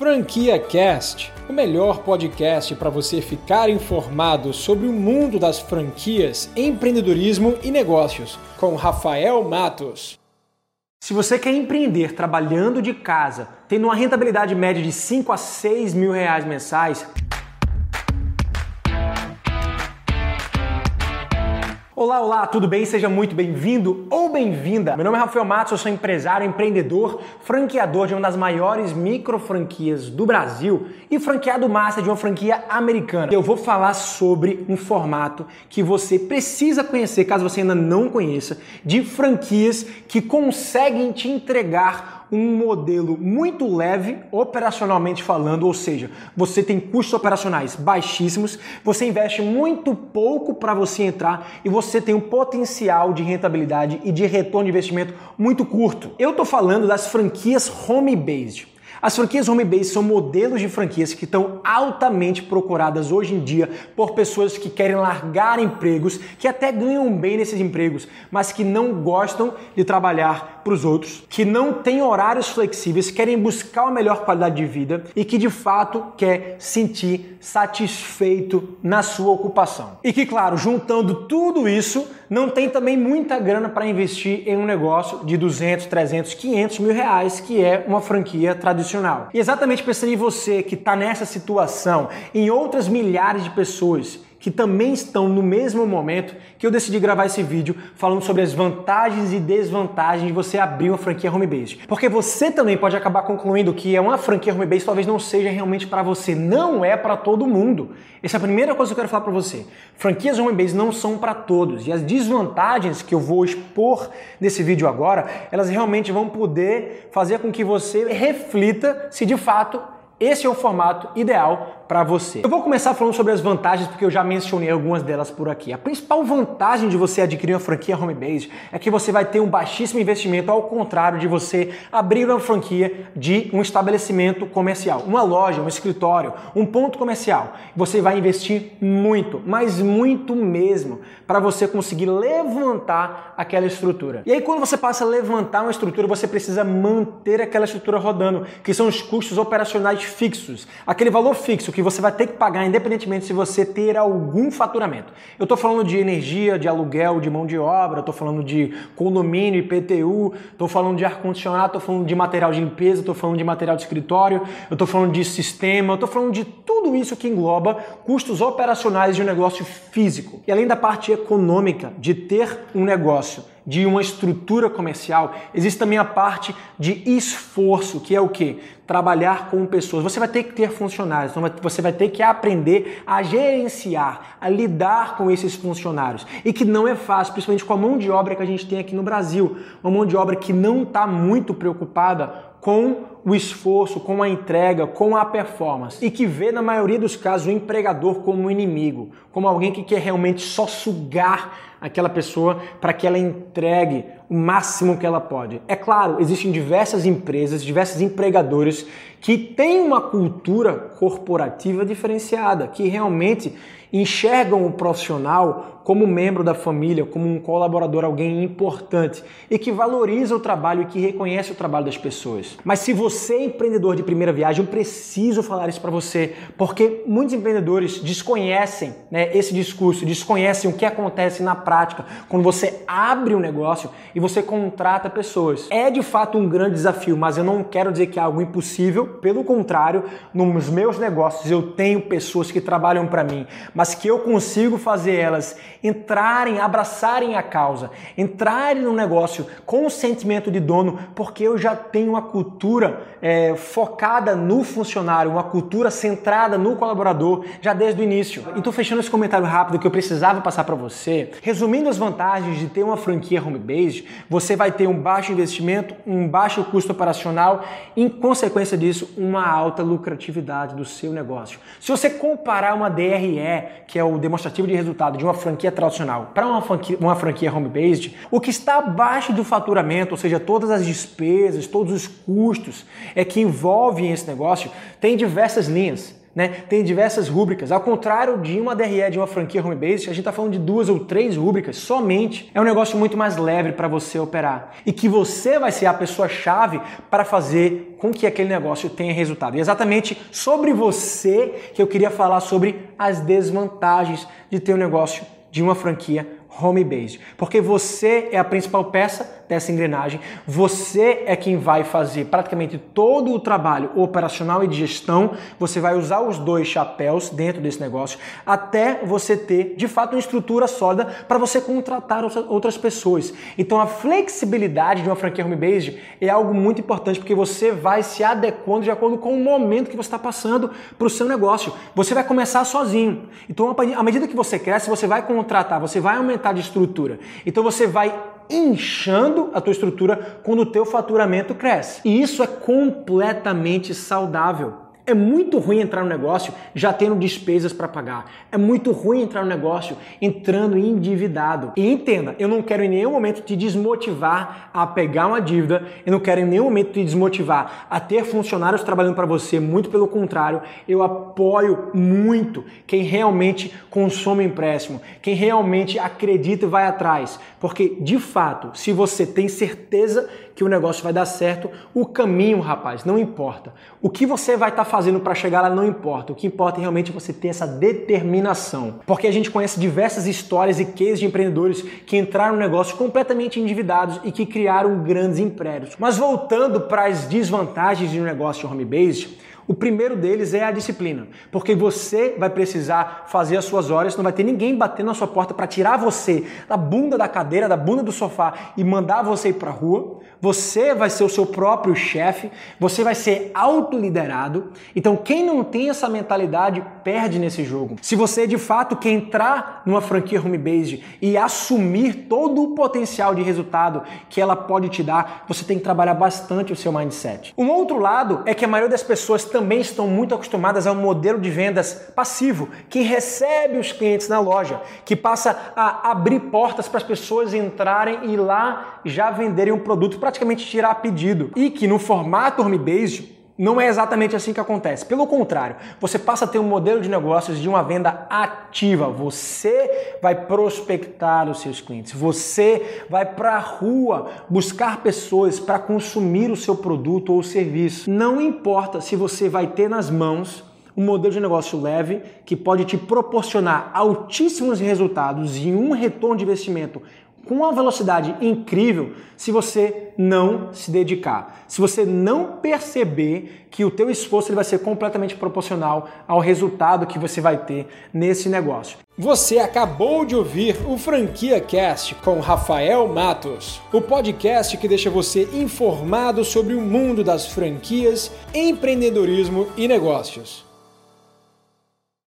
Franquia Cast, o melhor podcast para você ficar informado sobre o mundo das franquias, empreendedorismo e negócios, com Rafael Matos. Se você quer empreender trabalhando de casa, tendo uma rentabilidade média de 5 a 6 mil reais mensais, Olá, olá, tudo bem? Seja muito bem-vindo ou bem-vinda. Meu nome é Rafael Matos, eu sou empresário, empreendedor, franqueador de uma das maiores micro franquias do Brasil e franqueado master de uma franquia americana. Eu vou falar sobre um formato que você precisa conhecer, caso você ainda não conheça, de franquias que conseguem te entregar um modelo muito leve operacionalmente falando, ou seja, você tem custos operacionais baixíssimos, você investe muito pouco para você entrar e você tem um potencial de rentabilidade e de retorno de investimento muito curto. Eu estou falando das franquias home-based. As franquias home-based são modelos de franquias que estão altamente procuradas hoje em dia por pessoas que querem largar empregos, que até ganham bem nesses empregos, mas que não gostam de trabalhar para os outros, que não têm horários flexíveis, querem buscar uma melhor qualidade de vida e que de fato quer sentir satisfeito na sua ocupação. E que, claro, juntando tudo isso, não tem também muita grana para investir em um negócio de 200, 300, 500 mil reais, que é uma franquia tradicional. E exatamente pensando em você que está nessa situação, em outras milhares de pessoas que também estão no mesmo momento que eu decidi gravar esse vídeo falando sobre as vantagens e desvantagens de você abrir uma franquia home-based. Porque você também pode acabar concluindo que é uma franquia home-based talvez não seja realmente para você, não é para todo mundo. Essa é a primeira coisa que eu quero falar para você. Franquias home-based não são para todos e as desvantagens que eu vou expor nesse vídeo agora, elas realmente vão poder fazer com que você reflita se de fato esse é o formato ideal para você. Eu vou começar falando sobre as vantagens porque eu já mencionei algumas delas por aqui. A principal vantagem de você adquirir uma franquia home base é que você vai ter um baixíssimo investimento ao contrário de você abrir uma franquia de um estabelecimento comercial, uma loja, um escritório, um ponto comercial. Você vai investir muito, mas muito mesmo, para você conseguir levantar aquela estrutura. E aí quando você passa a levantar uma estrutura, você precisa manter aquela estrutura rodando, que são os custos operacionais fixos, aquele valor fixo que você vai ter que pagar independentemente se você ter algum faturamento. Eu estou falando de energia, de aluguel, de mão de obra, estou falando de condomínio, IPTU, estou falando de ar-condicionado, estou falando de material de limpeza, estou falando de material de escritório, eu estou falando de sistema, estou falando de tudo isso que engloba custos operacionais de um negócio físico. E além da parte econômica de ter um negócio de uma estrutura comercial, existe também a parte de esforço, que é o que? Trabalhar com pessoas. Você vai ter que ter funcionários, então você vai ter que aprender a gerenciar, a lidar com esses funcionários. E que não é fácil, principalmente com a mão de obra que a gente tem aqui no Brasil. Uma mão de obra que não está muito preocupada com o esforço, com a entrega, com a performance e que vê na maioria dos casos o empregador como um inimigo, como alguém que quer realmente só sugar aquela pessoa para que ela entregue o máximo que ela pode. É claro, existem diversas empresas, diversos empregadores que têm uma cultura corporativa diferenciada, que realmente enxergam o profissional como membro da família, como um colaborador, alguém importante e que valoriza o trabalho e que reconhece o trabalho das pessoas. Mas se você é empreendedor de primeira viagem, eu preciso falar isso para você, porque muitos empreendedores desconhecem né, esse discurso, desconhecem o que acontece na prática quando você abre um negócio e você contrata pessoas. É de fato um grande desafio, mas eu não quero dizer que é algo impossível, pelo contrário, nos meus negócios eu tenho pessoas que trabalham para mim, mas que eu consigo fazer elas entrarem, abraçarem a causa, entrarem no negócio com o sentimento de dono, porque eu já tenho uma cultura é, focada no funcionário, uma cultura centrada no colaborador já desde o início. Então, fechando esse comentário rápido que eu precisava passar para você, resumindo as vantagens de ter uma franquia home-based, você vai ter um baixo investimento, um baixo custo operacional, em consequência disso, uma alta lucratividade do seu negócio. Se você comparar uma DRE, que é o demonstrativo de resultado de uma franquia tradicional, para uma franquia, uma franquia home-based, o que está abaixo do faturamento, ou seja, todas as despesas, todos os custos é que envolvem esse negócio, tem diversas linhas. Né? Tem diversas rúbricas. Ao contrário de uma DRE, de uma franquia home base, a gente está falando de duas ou três rúbricas somente. É um negócio muito mais leve para você operar e que você vai ser a pessoa chave para fazer com que aquele negócio tenha resultado. E exatamente sobre você que eu queria falar sobre as desvantagens de ter um negócio de uma franquia home based, porque você é a principal peça dessa engrenagem. Você é quem vai fazer praticamente todo o trabalho operacional e de gestão. Você vai usar os dois chapéus dentro desse negócio até você ter, de fato, uma estrutura sólida para você contratar outras pessoas. Então, a flexibilidade de uma franquia home based é algo muito importante porque você vai se adequando de acordo com o momento que você está passando para o seu negócio. Você vai começar sozinho. Então, à medida que você cresce, você vai contratar, você vai aumentar de estrutura. Então, você vai inchando a tua estrutura quando o teu faturamento cresce. E isso é completamente saudável. É muito ruim entrar no negócio já tendo despesas para pagar. É muito ruim entrar no negócio entrando endividado. E entenda, eu não quero em nenhum momento te desmotivar a pegar uma dívida, eu não quero em nenhum momento te desmotivar a ter funcionários trabalhando para você, muito pelo contrário, eu apoio muito quem realmente consome empréstimo, quem realmente acredita e vai atrás. Porque, de fato, se você tem certeza que o negócio vai dar certo, o caminho, rapaz, não importa. O que você vai estar tá fazendo para chegar lá não importa. O que importa é realmente você ter essa determinação. Porque a gente conhece diversas histórias e cases de empreendedores que entraram no negócio completamente endividados e que criaram grandes impérios. Mas voltando para as desvantagens de um negócio home-based, o primeiro deles é a disciplina, porque você vai precisar fazer as suas horas, não vai ter ninguém batendo na sua porta para tirar você da bunda da cadeira, da bunda do sofá e mandar você ir para a rua. Você vai ser o seu próprio chefe, você vai ser autoliderado. Então, quem não tem essa mentalidade perde nesse jogo. Se você de fato quer entrar numa franquia home based e assumir todo o potencial de resultado que ela pode te dar, você tem que trabalhar bastante o seu mindset. Um outro lado é que a maioria das pessoas também também estão muito acostumadas a um modelo de vendas passivo, que recebe os clientes na loja, que passa a abrir portas para as pessoas entrarem e lá já venderem um produto, praticamente tirar pedido. E que no formato home-based não é exatamente assim que acontece. Pelo contrário, você passa a ter um modelo de negócios de uma venda ativa. Você vai prospectar os seus clientes. Você vai para a rua buscar pessoas para consumir o seu produto ou serviço. Não importa se você vai ter nas mãos um modelo de negócio leve que pode te proporcionar altíssimos resultados e um retorno de investimento com uma velocidade incrível se você não se dedicar. Se você não perceber que o teu esforço ele vai ser completamente proporcional ao resultado que você vai ter nesse negócio. Você acabou de ouvir o Franquia Cast com Rafael Matos, o podcast que deixa você informado sobre o mundo das franquias, empreendedorismo e negócios.